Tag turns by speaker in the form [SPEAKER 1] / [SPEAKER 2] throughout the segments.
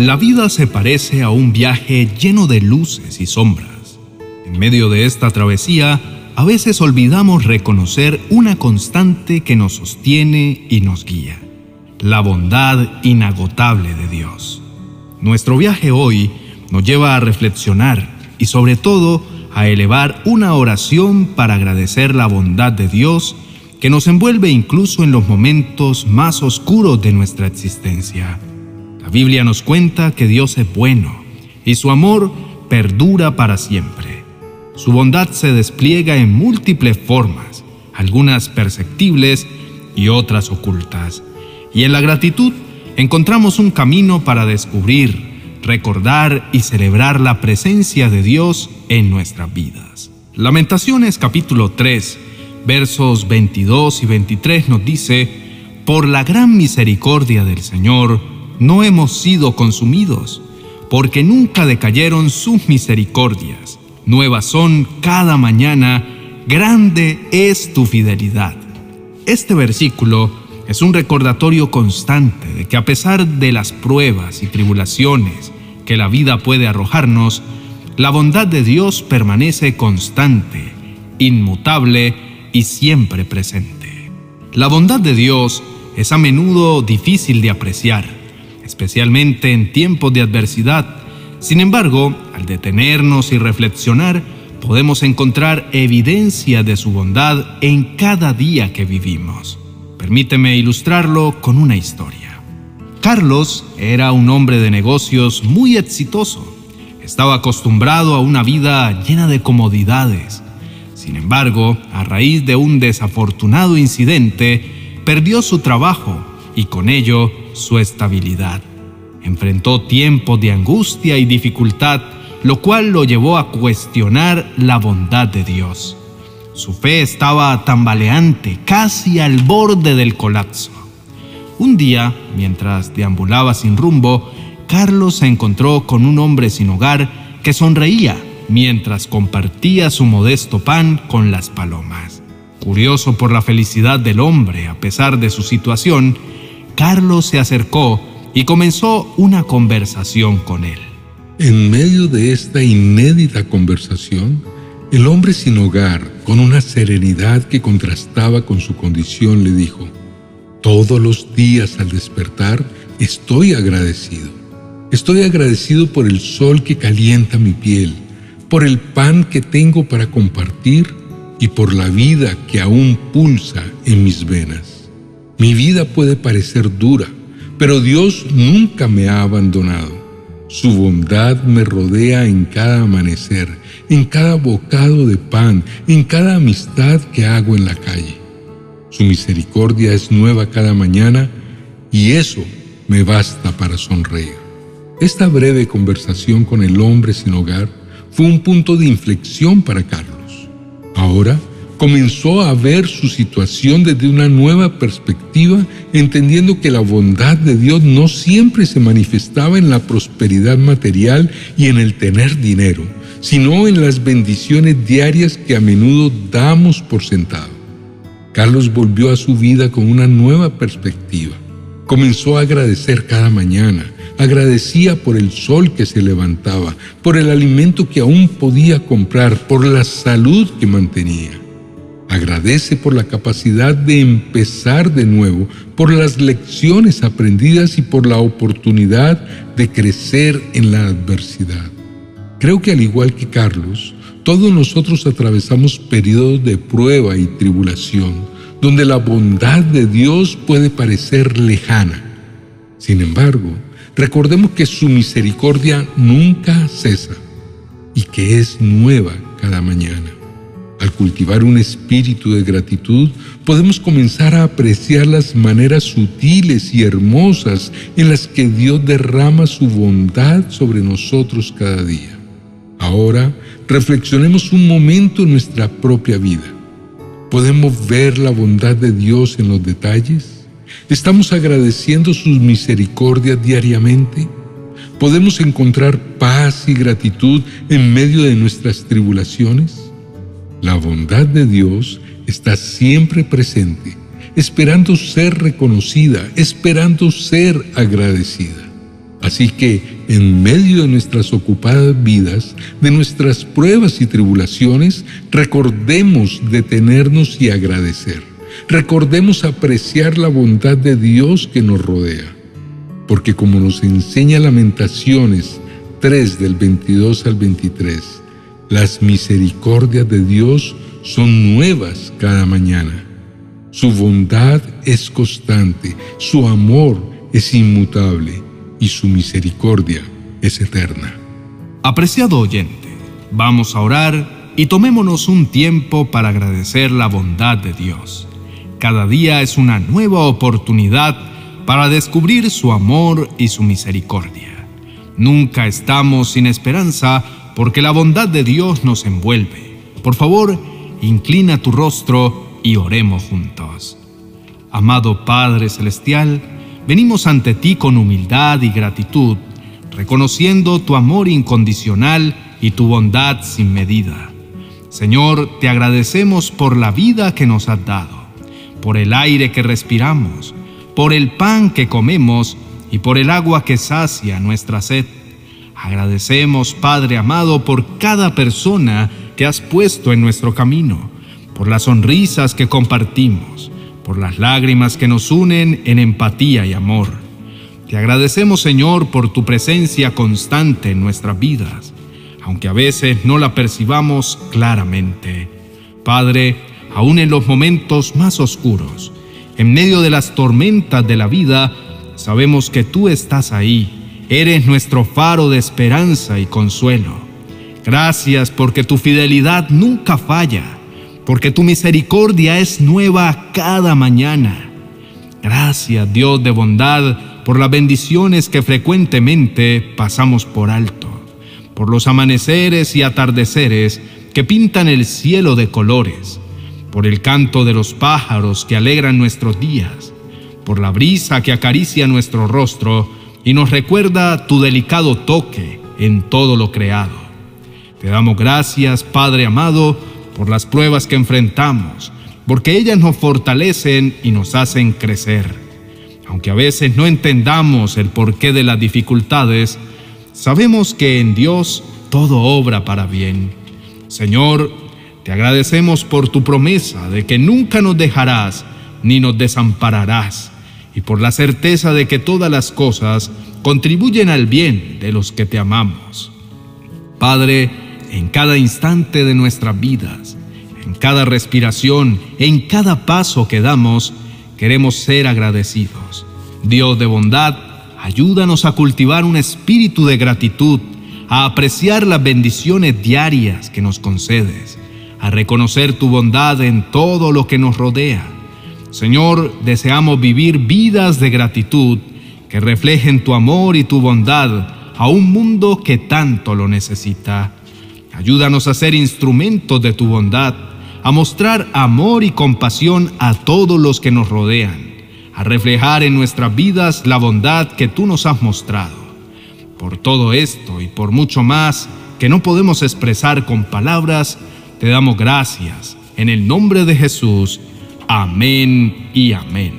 [SPEAKER 1] La vida se parece a un viaje lleno de luces y sombras. En medio de esta travesía, a veces olvidamos reconocer una constante que nos sostiene y nos guía, la bondad inagotable de Dios. Nuestro viaje hoy nos lleva a reflexionar y sobre todo a elevar una oración para agradecer la bondad de Dios que nos envuelve incluso en los momentos más oscuros de nuestra existencia. La Biblia nos cuenta que Dios es bueno y su amor perdura para siempre. Su bondad se despliega en múltiples formas, algunas perceptibles y otras ocultas. Y en la gratitud encontramos un camino para descubrir, recordar y celebrar la presencia de Dios en nuestras vidas. Lamentaciones capítulo 3, versos 22 y 23 nos dice, Por la gran misericordia del Señor no hemos sido consumidos, porque nunca decayeron sus misericordias. Nuevas son cada mañana, grande es tu fidelidad. Este versículo es un recordatorio constante de que a pesar de las pruebas y tribulaciones que la vida puede arrojarnos, la bondad de Dios permanece constante, inmutable y siempre presente. La bondad de Dios es a menudo difícil de apreciar, especialmente en tiempos de adversidad. Sin embargo, al detenernos y reflexionar, podemos encontrar evidencia de su bondad en cada día que vivimos. Permíteme ilustrarlo con una historia. Carlos era un hombre de negocios muy exitoso. Estaba acostumbrado a una vida llena de comodidades. Sin embargo, a raíz de un desafortunado incidente, perdió su trabajo y con ello su estabilidad. Enfrentó tiempos de angustia y dificultad, lo cual lo llevó a cuestionar la bondad de Dios. Su fe estaba tambaleante, casi al borde del colapso. Un día, mientras deambulaba sin rumbo, Carlos se encontró con un hombre sin hogar que sonreía mientras compartía su modesto pan con las palomas. Curioso por la felicidad del hombre a pesar de su situación, Carlos se acercó y comenzó una conversación con él.
[SPEAKER 2] En medio de esta inédita conversación, el hombre sin hogar, con una serenidad que contrastaba con su condición, le dijo, Todos los días al despertar estoy agradecido. Estoy agradecido por el sol que calienta mi piel, por el pan que tengo para compartir y por la vida que aún pulsa en mis venas. Mi vida puede parecer dura, pero Dios nunca me ha abandonado. Su bondad me rodea en cada amanecer, en cada bocado de pan, en cada amistad que hago en la calle. Su misericordia es nueva cada mañana y eso me basta para sonreír. Esta breve conversación con el hombre sin hogar fue un punto de inflexión para Carlos. Ahora comenzó a ver su situación desde una nueva perspectiva, entendiendo que la bondad de Dios no siempre se manifestaba en la prosperidad material y en el tener dinero, sino en las bendiciones diarias que a menudo damos por sentado. Carlos volvió a su vida con una nueva perspectiva. Comenzó a agradecer cada mañana, agradecía por el sol que se levantaba, por el alimento que aún podía comprar, por la salud que mantenía. Agradece por la capacidad de empezar de nuevo, por las lecciones aprendidas y por la oportunidad de crecer en la adversidad. Creo que al igual que Carlos, todos nosotros atravesamos periodos de prueba y tribulación, donde la bondad de Dios puede parecer lejana. Sin embargo, recordemos que su misericordia nunca cesa y que es nueva cada mañana. Al cultivar un espíritu de gratitud, podemos comenzar a apreciar las maneras sutiles y hermosas en las que Dios derrama su bondad sobre nosotros cada día. Ahora, reflexionemos un momento en nuestra propia vida. ¿Podemos ver la bondad de Dios en los detalles? ¿Estamos agradeciendo sus misericordias diariamente? ¿Podemos encontrar paz y gratitud en medio de nuestras tribulaciones? La bondad de Dios está siempre presente, esperando ser reconocida, esperando ser agradecida. Así que, en medio de nuestras ocupadas vidas, de nuestras pruebas y tribulaciones, recordemos detenernos y agradecer. Recordemos apreciar la bondad de Dios que nos rodea. Porque como nos enseña Lamentaciones 3 del 22 al 23, las misericordias de Dios son nuevas cada mañana. Su bondad es constante, su amor es inmutable y su misericordia es eterna.
[SPEAKER 1] Apreciado oyente, vamos a orar y tomémonos un tiempo para agradecer la bondad de Dios. Cada día es una nueva oportunidad para descubrir su amor y su misericordia. Nunca estamos sin esperanza porque la bondad de Dios nos envuelve. Por favor, inclina tu rostro y oremos juntos. Amado Padre Celestial, venimos ante ti con humildad y gratitud, reconociendo tu amor incondicional y tu bondad sin medida. Señor, te agradecemos por la vida que nos has dado, por el aire que respiramos, por el pan que comemos y por el agua que sacia nuestra sed. Agradecemos, Padre amado, por cada persona que has puesto en nuestro camino, por las sonrisas que compartimos, por las lágrimas que nos unen en empatía y amor. Te agradecemos, Señor, por tu presencia constante en nuestras vidas, aunque a veces no la percibamos claramente. Padre, aún en los momentos más oscuros, en medio de las tormentas de la vida, sabemos que tú estás ahí. Eres nuestro faro de esperanza y consuelo. Gracias porque tu fidelidad nunca falla, porque tu misericordia es nueva cada mañana. Gracias Dios de bondad por las bendiciones que frecuentemente pasamos por alto, por los amaneceres y atardeceres que pintan el cielo de colores, por el canto de los pájaros que alegran nuestros días, por la brisa que acaricia nuestro rostro y nos recuerda tu delicado toque en todo lo creado. Te damos gracias, Padre amado, por las pruebas que enfrentamos, porque ellas nos fortalecen y nos hacen crecer. Aunque a veces no entendamos el porqué de las dificultades, sabemos que en Dios todo obra para bien. Señor, te agradecemos por tu promesa de que nunca nos dejarás ni nos desampararás, y por la certeza de que todas las cosas contribuyen al bien de los que te amamos. Padre, en cada instante de nuestras vidas, en cada respiración, en cada paso que damos, queremos ser agradecidos. Dios de bondad, ayúdanos a cultivar un espíritu de gratitud, a apreciar las bendiciones diarias que nos concedes, a reconocer tu bondad en todo lo que nos rodea. Señor, deseamos vivir vidas de gratitud que reflejen tu amor y tu bondad a un mundo que tanto lo necesita. Ayúdanos a ser instrumentos de tu bondad, a mostrar amor y compasión a todos los que nos rodean, a reflejar en nuestras vidas la bondad que tú nos has mostrado. Por todo esto y por mucho más que no podemos expresar con palabras, te damos gracias. En el nombre de Jesús. Amén y amén.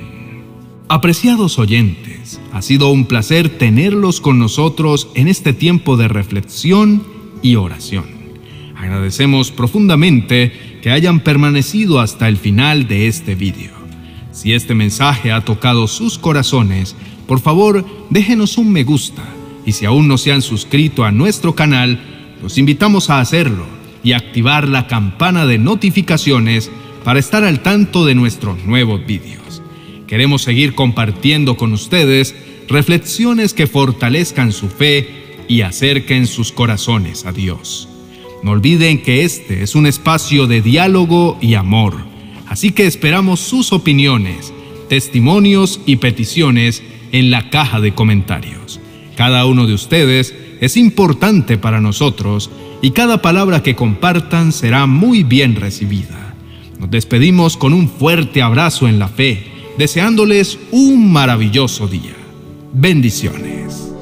[SPEAKER 1] Apreciados oyentes, ha sido un placer tenerlos con nosotros en este tiempo de reflexión y oración. Agradecemos profundamente que hayan permanecido hasta el final de este vídeo. Si este mensaje ha tocado sus corazones, por favor déjenos un me gusta y si aún no se han suscrito a nuestro canal, los invitamos a hacerlo y activar la campana de notificaciones para estar al tanto de nuestros nuevos vídeos. Queremos seguir compartiendo con ustedes reflexiones que fortalezcan su fe y acerquen sus corazones a Dios. No olviden que este es un espacio de diálogo y amor, así que esperamos sus opiniones, testimonios y peticiones en la caja de comentarios. Cada uno de ustedes es importante para nosotros y cada palabra que compartan será muy bien recibida. Nos despedimos con un fuerte abrazo en la fe, deseándoles un maravilloso día. Bendiciones.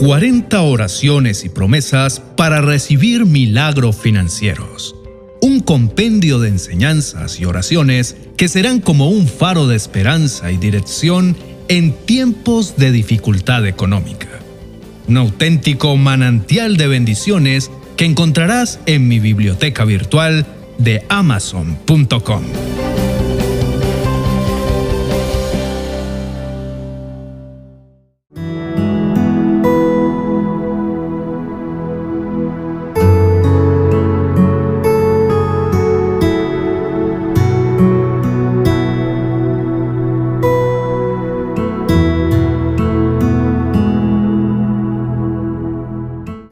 [SPEAKER 1] 40 oraciones y promesas para recibir milagros financieros. Un compendio de enseñanzas y oraciones que serán como un faro de esperanza y dirección en tiempos de dificultad económica. Un auténtico manantial de bendiciones que encontrarás en mi biblioteca virtual de amazon.com.